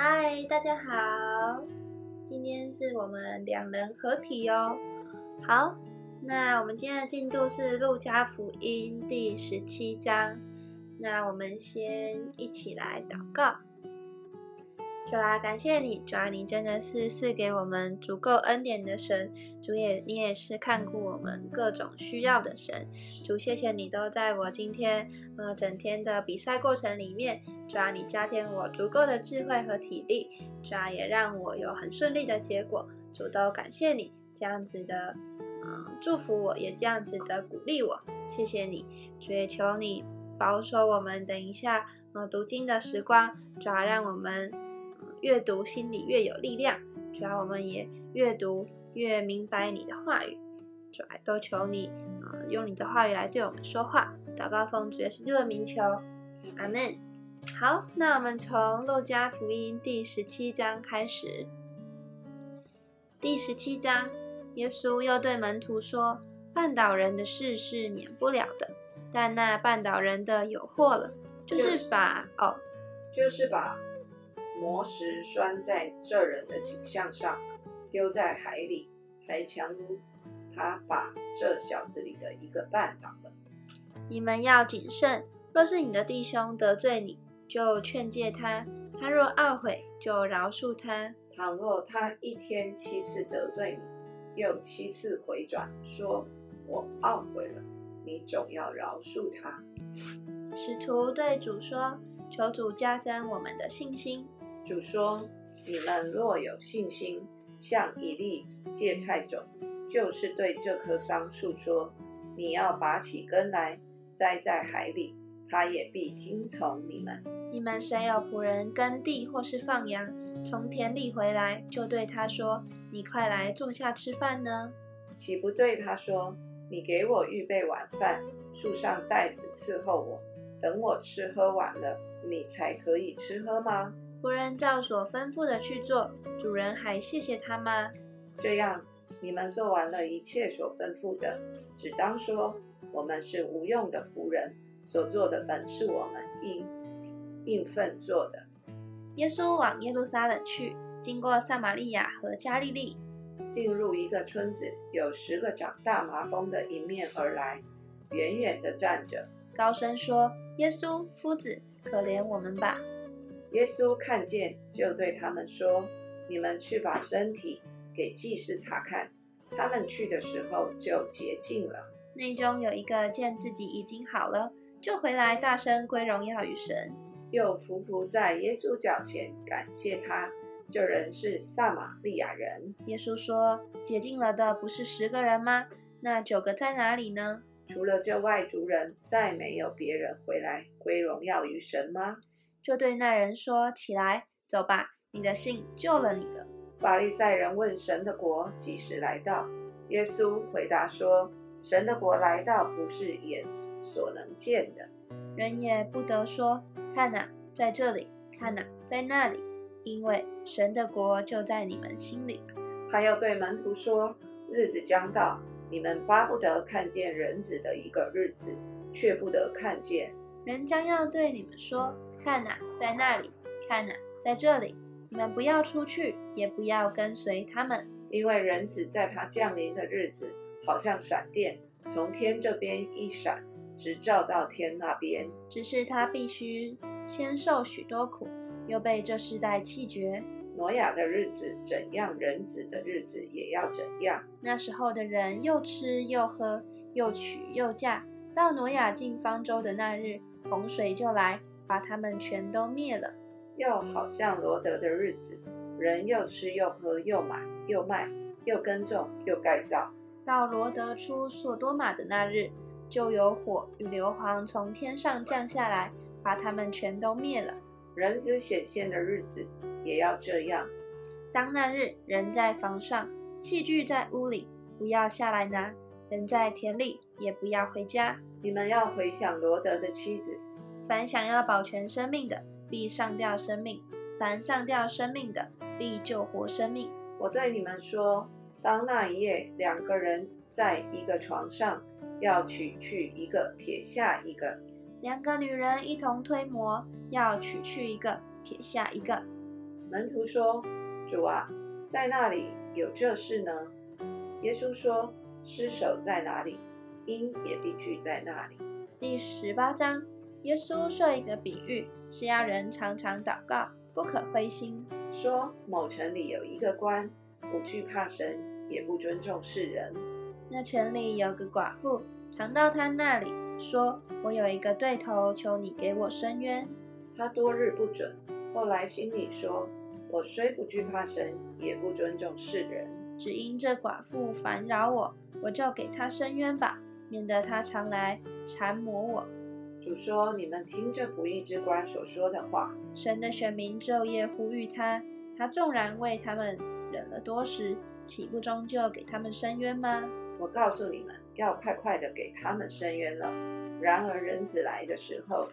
嗨，大家好，今天是我们两人合体哦。好，那我们今天的进度是《路加福音》第十七章。那我们先一起来祷告。主啊，感谢你，主啊，你真的是赐给我们足够恩典的神。主也，你也是看顾我们各种需要的神。主，谢谢你都在我今天呃整天的比赛过程里面，主啊，你加添我足够的智慧和体力，主啊，也让我有很顺利的结果。主都感谢你这样子的嗯祝福我，也这样子的鼓励我。谢谢你，主也求你保守我们等一下呃读经的时光，主要让我们。越读心里越有力量，主要我们也越读越明白你的话语，主要都求你啊，用你的话语来对我们说话。祷告奉主耶稣的名求，阿门。好，那我们从路加福音第十七章开始。第十七章，耶稣又对门徒说：“绊倒人的事是免不了的，但那绊倒人的有祸了，就是把哦，就是把。”磨石拴在这人的颈项上，丢在海里，还强如他把这小子里的一个绊倒了。你们要谨慎，若是你的弟兄得罪你，就劝诫他；他若懊悔，就饶恕他。倘若他一天七次得罪你，又七次回转说“我懊悔了”，你总要饶恕他。使徒对主说：“求主加增我们的信心。”主说：“你们若有信心，像一粒芥菜种，就是对这棵桑树说：你要拔起根来，栽在海里，它也必听从你们。你们谁有仆人耕地或是放羊，从田里回来，就对他说：你快来坐下吃饭呢？岂不对他说：你给我预备晚饭，束上带子伺候我，等我吃喝完了，你才可以吃喝吗？”仆人照所吩咐的去做，主人还谢谢他吗？这样，你们做完了一切所吩咐的，只当说我们是无用的仆人，所做的本是我们应应份做的。耶稣往耶路撒冷去，经过撒玛利亚和加利利，进入一个村子，有十个长大麻风的迎面而来，远远的站着，高声说：“耶稣夫子，可怜我们吧！”耶稣看见，就对他们说：“你们去把身体给祭司查看。”他们去的时候就洁净了。内中有一个见自己已经好了，就回来大声归荣耀与神，又伏伏在耶稣脚前感谢他。这人是撒玛利亚人。耶稣说：“洁净了的不是十个人吗？那九个在哪里呢？除了这外族人，再没有别人回来归荣耀于神吗？”就对那人说：“起来，走吧，你的信救了你了。”法利赛人问神的国几时来到？耶稣回答说：“神的国来到，不是眼所能见的，人也不得说：看哪，在这里；看哪，在那里，因为神的国就在你们心里。”他又对门徒说：“日子将到，你们巴不得看见人子的一个日子，却不得看见。人将要对你们说。”看哪，在那里；看哪，在这里。你们不要出去，也不要跟随他们，因为人子在他降临的日子，好像闪电从天这边一闪，直照到天那边。只是他必须先受许多苦，又被这世代弃绝。挪亚的日子怎样，人子的日子也要怎样。那时候的人又吃又喝，又娶又嫁。到挪亚进方舟的那日，洪水就来。把他们全都灭了，又好像罗德的日子，人又吃又喝，又买又卖，又耕种又盖造。到罗德出索多玛的那日，就有火与硫磺从天上降下来，把他们全都灭了。人子显现的日子也要这样。当那日，人在房上，器具在屋里，不要下来拿；人在田里，也不要回家。你们要回想罗德的妻子。凡想要保全生命的，必上吊生命；凡上吊生命的，必救活生命。我对你们说，当那一夜两个人在一个床上，要取去一个，撇下一个；两个女人一同推磨，要取去一个，撇下一个。门徒说：“主啊，在那里有这事呢？”耶稣说：“尸首在哪里，鹰也必居在那里。”第十八章，耶稣设一个比喻，是要人常常祷告，不可灰心。说某城里有一个官，不惧怕神，也不尊重世人。那城里有个寡妇，常到他那里说：“我有一个对头，求你给我伸冤。”他多日不准，后来心里说：“我虽不惧怕神，也不尊重世人，只因这寡妇烦扰我，我就给她伸冤吧，免得她常来缠磨我。”主说：“你们听这不义之官所说的话。”神的选民昼夜呼吁他，他纵然为他们忍了多时，岂不终究给他们伸冤吗？我告诉你们，要快快的给他们伸冤了。然而人子来的时候，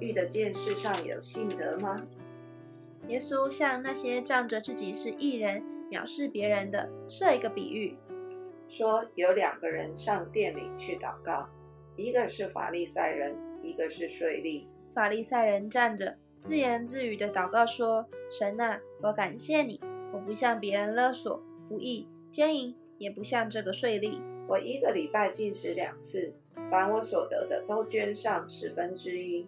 遇得见世上有信德吗？耶稣向那些仗着自己是义人、藐视别人的设一个比喻，说有两个人上殿里去祷告，一个是法利赛人，一个是税吏。法利赛人站着，自言自语的祷告说：“神啊，我感谢你，我不向别人勒索、不义、奸淫，也不像这个税吏。我一个礼拜进食两次，凡我所得的都捐上十分之一。”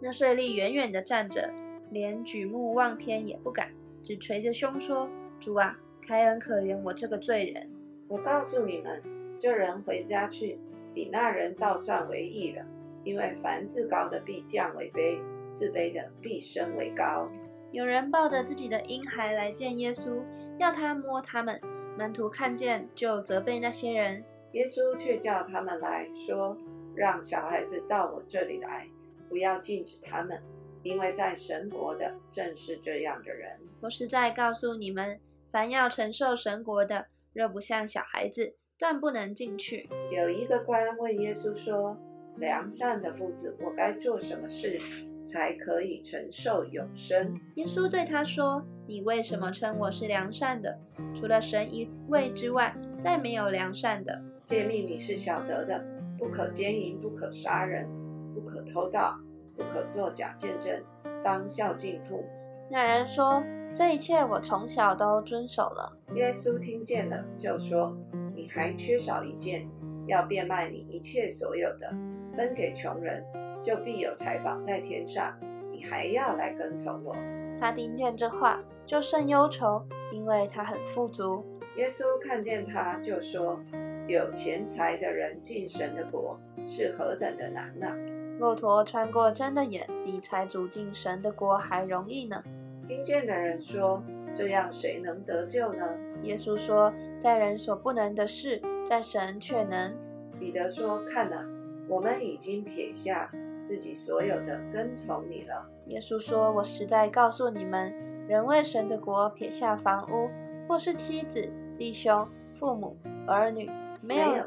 那税吏远远的站着，连举目望天也不敢，只捶着胸说：“主啊，开恩可怜我这个罪人。”我告诉你们，这人回家去，比那人倒算为义了。因为凡自高的必降为卑，自卑的必升为高。有人抱着自己的婴孩来见耶稣，要他摸他们。门徒看见，就责备那些人。耶稣却叫他们来说：“让小孩子到我这里来，不要禁止他们，因为在神国的正是这样的人。我实在告诉你们，凡要承受神国的，若不像小孩子，断不能进去。”有一个官问耶稣说。良善的父子，我该做什么事才可以承受永生？耶稣对他说：“你为什么称我是良善的？除了神一位之外，再没有良善的。诫命你是晓得的：不可奸淫，不可杀人，不可偷盗，不可作假见证，当孝敬父。”那人说：“这一切我从小都遵守了。”耶稣听见了，就说：“你还缺少一件，要变卖你一切所有的。”分给穷人，就必有财宝在天上。你还要来跟从我？他听见这话，就甚忧愁，因为他很富足。耶稣看见他，就说：“有钱财的人进神的国，是何等的难啊！骆驼穿过针的眼，比财主进神的国还容易呢。”听见的人说：“这样谁能得救呢？”耶稣说：“在人所不能的事，在神却能。”彼得说：“看哪。”我们已经撇下自己所有的，跟从你了。耶稣说：“我实在告诉你们，人为神的国撇下房屋，或是妻子、弟兄、父母、儿女，没有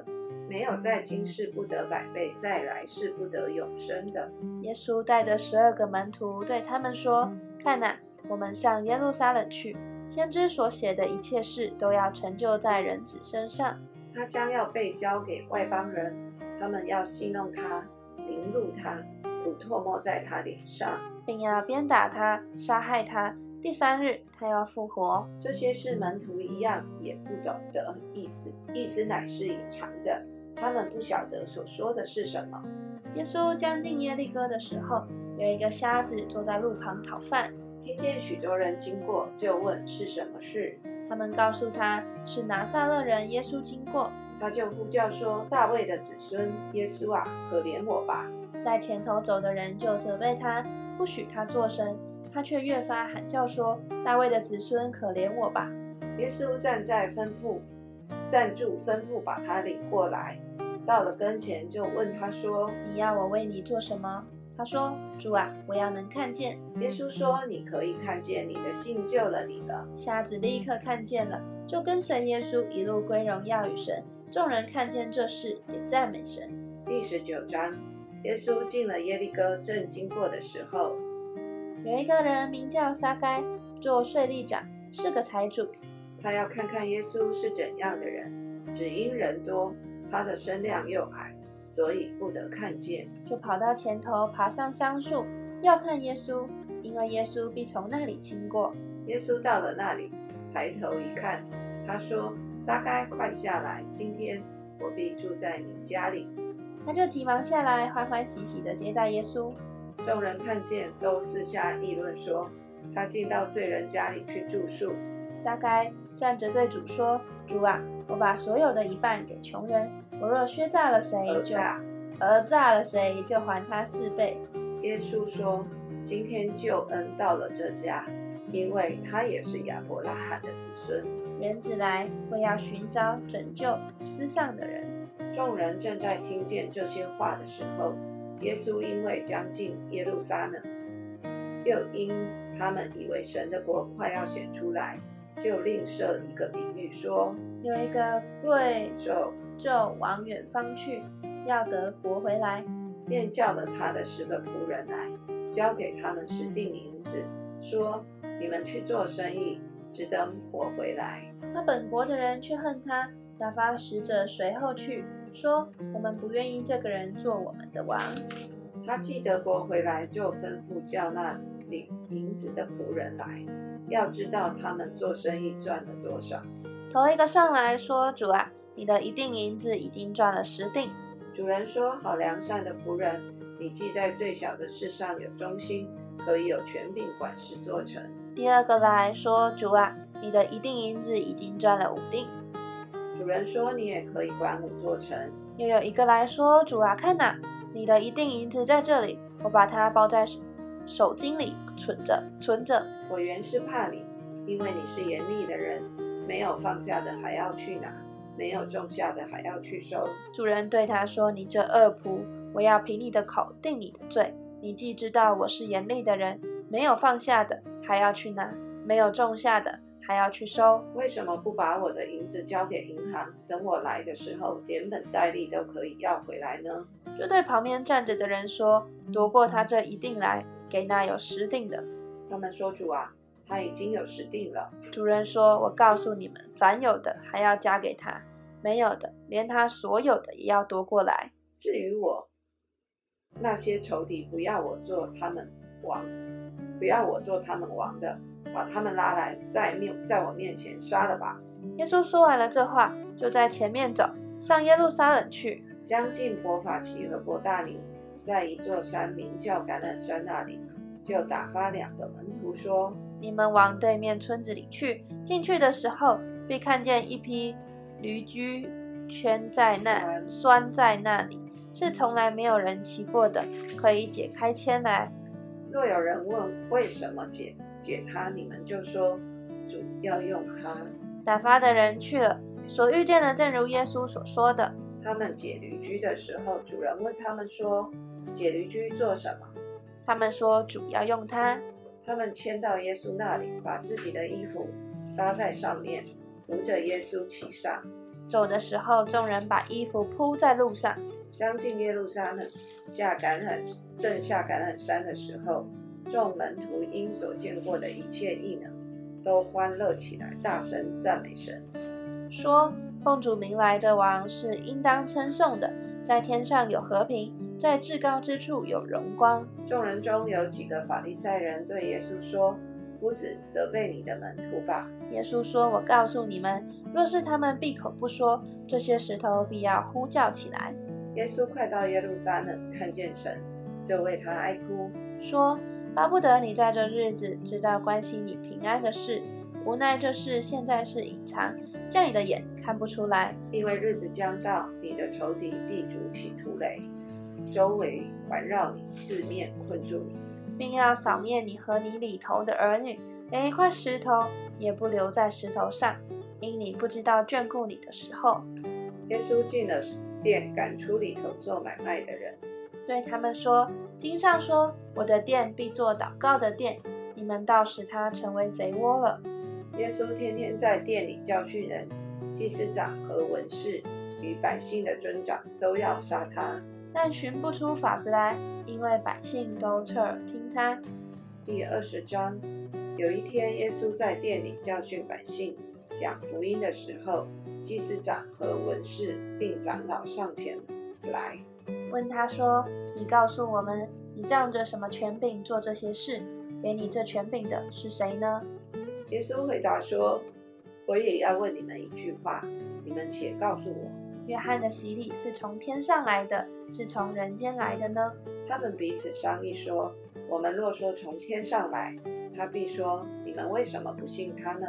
没有在今世不得百倍，在来世不得永生的。”耶稣带着十二个门徒对他们说：“看哪，我们上耶路撒冷去，先知所写的一切事都要成就在人子身上。他将要被交给外邦人。”他们要戏弄他，凌辱他，吐唾沫在他脸上，并要鞭打他，杀害他。第三日，他要复活。这些事门徒一样也不懂得意思，意思乃是隐藏的，他们不晓得所说的是什么。耶稣将近耶利哥的时候，有一个瞎子坐在路旁讨饭，听见许多人经过，就问是什么事。他们告诉他是拿撒勒人耶稣经过。他就呼叫说：“大卫的子孙耶稣啊，可怜我吧！”在前头走的人就责备他，不许他作声。他却越发喊叫说：“大卫的子孙，可怜我吧！”耶稣站在吩咐，站住，吩咐把他领过来。到了跟前，就问他说：“你要我为你做什么？”他说：“主啊，我要能看见。”耶稣说：“你可以看见，你的信救了你了。”瞎子立刻看见了，就跟随耶稣一路归荣耀与神。众人看见这事，也赞美神。第十九章，耶稣进了耶利哥，正经过的时候，有一个人名叫撒该，做税吏长，是个财主。他要看看耶稣是怎样的人，只因人多，他的身量又矮，所以不得看见，就跑到前头，爬上桑树，要看耶稣。因为耶稣必从那里经过。耶稣到了那里，抬头一看，他说：“撒该，快下来，今天我必住在你家里。”他就急忙下来，欢欢喜喜地接待耶稣。众人看见，都私下议论说：“他进到罪人家里去住宿。”撒该站着对主说：“主啊，我把所有的一半给穷人。我若削诈了谁，就讹诈了谁，就还他四倍。”耶稣说：“今天救恩到了这家，因为他也是亚伯拉罕的子孙。人子来，为要寻找拯救失丧的人。”众人正在听见这些话的时候，耶稣因为将近耶路撒冷，又因他们以为神的国快要显出来，就另设一个比喻说：有一个贵胄就往远方去，要得国回来，便叫了他的十个仆人来，交给他们十锭银子，说：你们去做生意，只等我回来。那本国的人却恨他，打发使者随后去。说：“我们不愿意这个人做我们的王。”他记得国回来，就吩咐叫那领银子的仆人来，要知道他们做生意赚了多少。头一个上来说：“主啊，你的一锭银子已经赚了十锭。”主人说：“好良善的仆人，你既在最小的事上有忠心，可以有权柄管事做成。”第二个来说：“主啊，你的一锭银子已经赚了五锭。”主人说：“你也可以管我做成。”又有一个来说：“主啊，看哪，你的一锭银子在这里，我把它包在手巾里存着，存着。我原是怕你，因为你是严厉的人，没有放下的还要去拿，没有种下的还要去收。”主人对他说：“你这恶仆，我要凭你的口定你的罪。你既知道我是严厉的人，没有放下的还要去拿，没有种下的。”还要去收，为什么不把我的银子交给银行，等我来的时候连本带利都可以要回来呢？就对旁边站着的人说：“夺过他这一定来，给那有十锭的。”他们说：“主啊，他已经有十锭了。”主人说：“我告诉你们，凡有的还要加给他，没有的，连他所有的也要夺过来。至于我，那些仇敌不要我做他们王，不要我做他们王的。”把他们拉来，在面在我面前杀了吧。耶稣说完了这话，就在前面走上耶路撒冷去。将近伯法奇和伯大尼，在一座山名叫橄榄山那里，就打发两个门徒说：“你们往对面村子里去。进去的时候，必看见一批驴驹圈在那拴在那里，是从来没有人骑过的，可以解开牵来。若有人问为什么解？”解他，你们就说主要用它。打发的人去了，所遇见的正如耶稣所说的。他们解驴驹的时候，主人问他们说：“解驴驹做什么？”他们说：“主要用它。”他们牵到耶稣那里，把自己的衣服搭在上面，扶着耶稣骑上。走的时候，众人把衣服铺在路上。将近耶路撒冷，下橄榄正下橄榄山的时候。众门徒因所见过的一切异能，都欢乐起来，大声赞美神，说：“奉主名来的王是应当称颂的，在天上有和平，在至高之处有荣光。”众人中有几个法利赛人对耶稣说：“夫子，责备你的门徒吧。”耶稣说：“我告诉你们，若是他们闭口不说，这些石头必要呼叫起来。”耶稣快到耶路撒冷，看见神，就为他哀哭，说。巴不得你在这日子知道关心你平安的事，无奈这事现在是隐藏，叫你的眼看不出来。因为日子将到，你的仇敌必筑起土垒，周围环绕你，四面困住你，并要扫灭你和你里头的儿女，连一块石头也不留在石头上，因你不知道眷顾你的时候。耶稣进了殿，赶出里头做买卖的人。对他们说：“经上说，我的店必做祷告的店，你们倒使它成为贼窝了。”耶稣天天在店里教训人，祭司长和文士与百姓的尊长都要杀他，但寻不出法子来，因为百姓都侧耳听他。第二十章，有一天，耶稣在店里教训百姓，讲福音的时候，祭司长和文士并长老上前来。问他说：“你告诉我们，你仗着什么权柄做这些事？”给你这权柄的是谁呢？”耶稣回答说：“我也要问你们一句话，你们且告诉我，约翰的洗礼是从天上来的，是从人间来的呢？”他们彼此商议说：“我们若说从天上来，他必说：你们为什么不信他呢？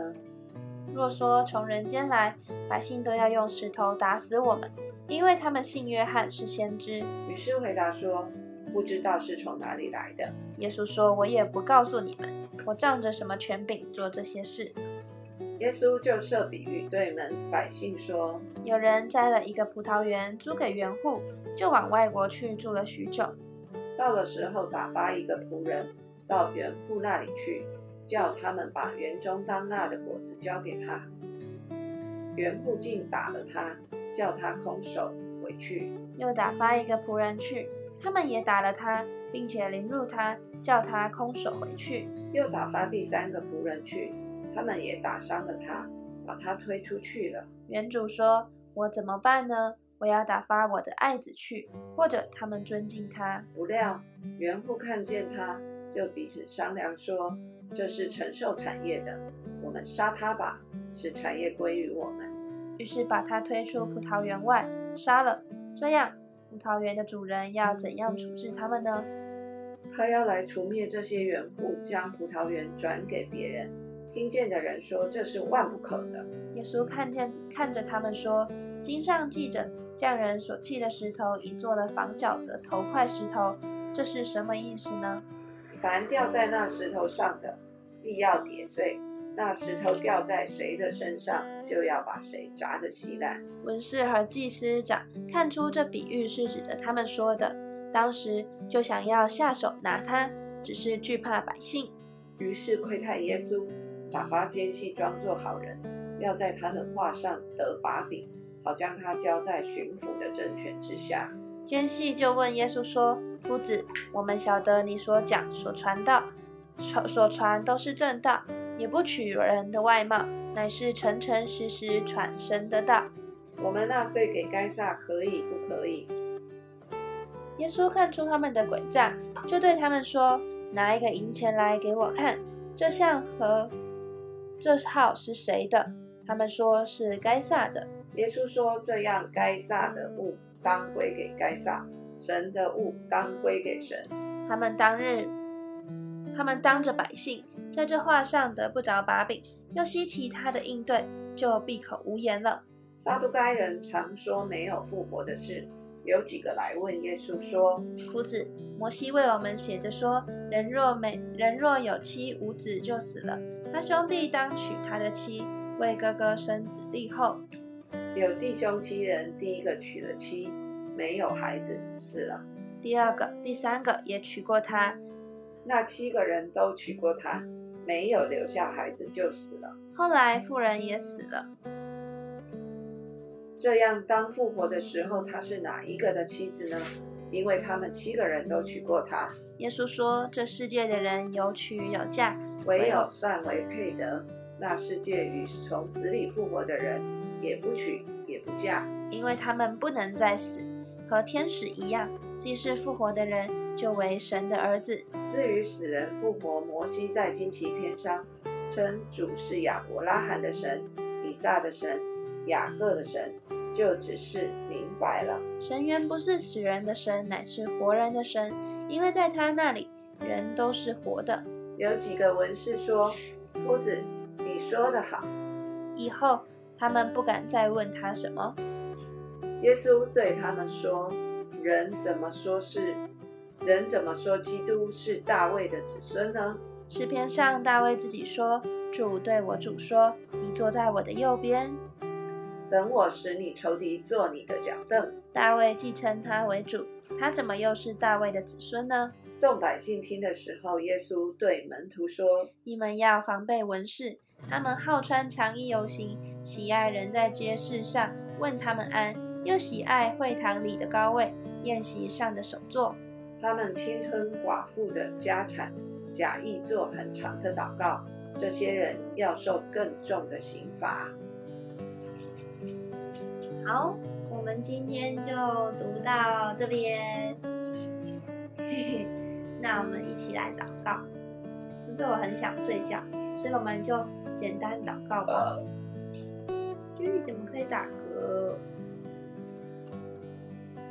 若说从人间来，百姓都要用石头打死我们，因为他们信约翰是先知。”于是回答说：“不知道是从哪里来的。”耶稣说：“我也不告诉你们。”我仗着什么权柄做这些事？耶稣就设比喻对门百姓说：有人摘了一个葡萄园租给园户，就往外国去住了许久。到了时候，打发一个仆人到园户那里去，叫他们把园中当纳的果子交给他。园户竟打了他，叫他空手回去。又打发一个仆人去，他们也打了他，并且凌辱他，叫他空手回去。又打发第三个仆人去，他们也打伤了他，把他推出去了。园主说：“我怎么办呢？我要打发我的爱子去，或者他们尊敬他。”不料园户看见他，就彼此商量说：“这是承受产业的，我们杀他吧，使产业归于我们。”于是把他推出葡萄园外，杀了。这样，葡萄园的主人要怎样处置他们呢？他要来除灭这些园户，将葡萄园转给别人。听见的人说：“这是万不可的。”耶稣看见，看着他们说：“经上记着，匠人所弃的石头，已做了房角的头块石头，这是什么意思呢？凡掉在那石头上的，必要跌碎；那石头掉在谁的身上，就要把谁砸得稀烂。”文士和祭司长看出这比喻是指着他们说的。当时就想要下手拿他，只是惧怕百姓，于是窥探耶稣，打发奸细装作好人，要在他的话上得把柄，好将他交在巡抚的政权之下。奸细就问耶稣说：“夫子，我们晓得你所讲、所传道、传所传都是正道，也不取人的外貌，乃是诚诚实实传神的道。我们纳税给该撒可以不可以？”耶稣看出他们的诡诈，就对他们说：“拿一个银钱来给我看，这像和这号是谁的？”他们说是该撒的。耶稣说：“这样，该撒的物当归给该撒，神的物当归给神。”他们当日，他们当着百姓，在这话上得不着把柄，又稀奇他的应对，就闭口无言了。撒都该人常说没有复活的事。有几个来问耶稣说：“夫子，摩西为我们写着说，人若没人若有妻无子就死了，他兄弟当娶他的妻，为哥哥生子立后。有弟兄七人，第一个娶了妻，没有孩子，死了；第二个、第三个也娶过她，那七个人都娶过她，没有留下孩子就死了。后来妇人也死了。”这样，当复活的时候，他是哪一个的妻子呢？因为他们七个人都娶过她。耶稣说：“这世界的人有娶有嫁，唯有算为配得。那世界与从死里复活的人，也不娶也不嫁，因为他们不能再死，和天使一样。既是复活的人，就为神的儿子。至于死人复活，摩西在经旗篇上称主是亚伯拉罕的神，以撒的神。”雅各的神就只是明白了，神原不是死人的神，乃是活人的神，因为在他那里人都是活的。有几个文士说：“夫子，你说的好。”以后他们不敢再问他什么。耶稣对他们说：“人怎么说是人怎么说基督是大卫的子孙呢？”诗篇上大卫自己说：“主对我主说，你坐在我的右边。”等我使你仇敌做你的脚凳。大卫继承他为主，他怎么又是大卫的子孙呢？众百姓听的时候，耶稣对门徒说：“你们要防备文士，他们好穿长衣游行，喜爱人在街市上问他们安，又喜爱会堂里的高位，宴席上的首座。他们侵吞寡妇的家产，假意做很长的祷告。这些人要受更重的刑罚。”好，我们今天就读到这边。那我们一起来祷告。因为我很想睡觉，所以我们就简单祷告吧。就是你怎么可以打嗝？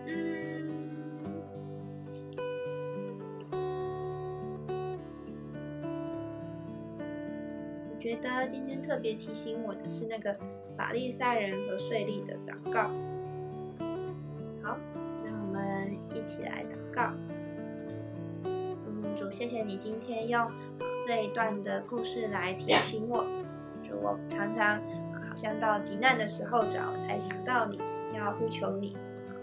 嗯，我觉得今天特别提醒我的是那个法利赛人和税吏的祷告。好，那我们一起来祷告。嗯，主，谢谢你今天用这一段的故事来提醒我。主，我常常像到极难的时候，主要我才想到你要呼求你。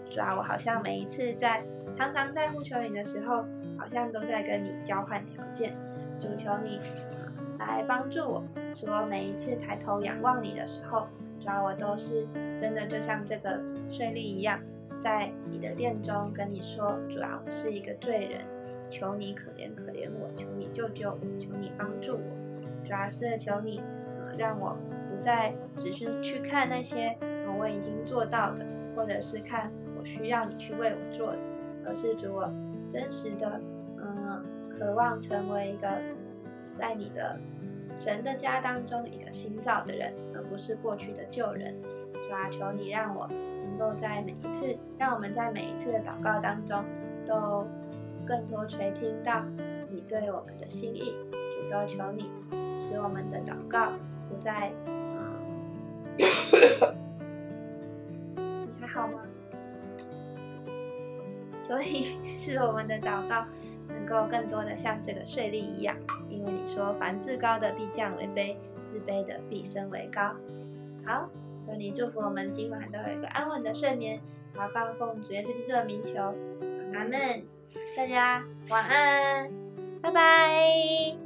主要我好像每一次在常常在呼求你的时候，好像都在跟你交换条件。主求你来帮助我，使我每一次抬头仰望你的时候，主要我都是真的就像这个税吏一样，在你的殿中跟你说，主要我是一个罪人，求你可怜可怜我，求你救救我，求你帮助我。主要是求你，让我不再只是去看那些呃我已经做到的，或者是看我需要你去为我做的，而是主我真实的，嗯，渴望成为一个在你的神的家当中一个新造的人，而不是过去的旧人。主啊，求你让我能够在每一次，让我们在每一次的祷告当中，都更多垂听到你对我们的心意。主都求你，使我们的祷告不再，你还好吗？所以是我们的祷告能够更多的像这个税吏一样，因为你说凡至高的必降为卑，自卑的必升为高。好，求你祝福我们今晚都有一个安稳的睡眠，好，放奉主耶稣基督的名求，阿门。大家晚安，拜拜。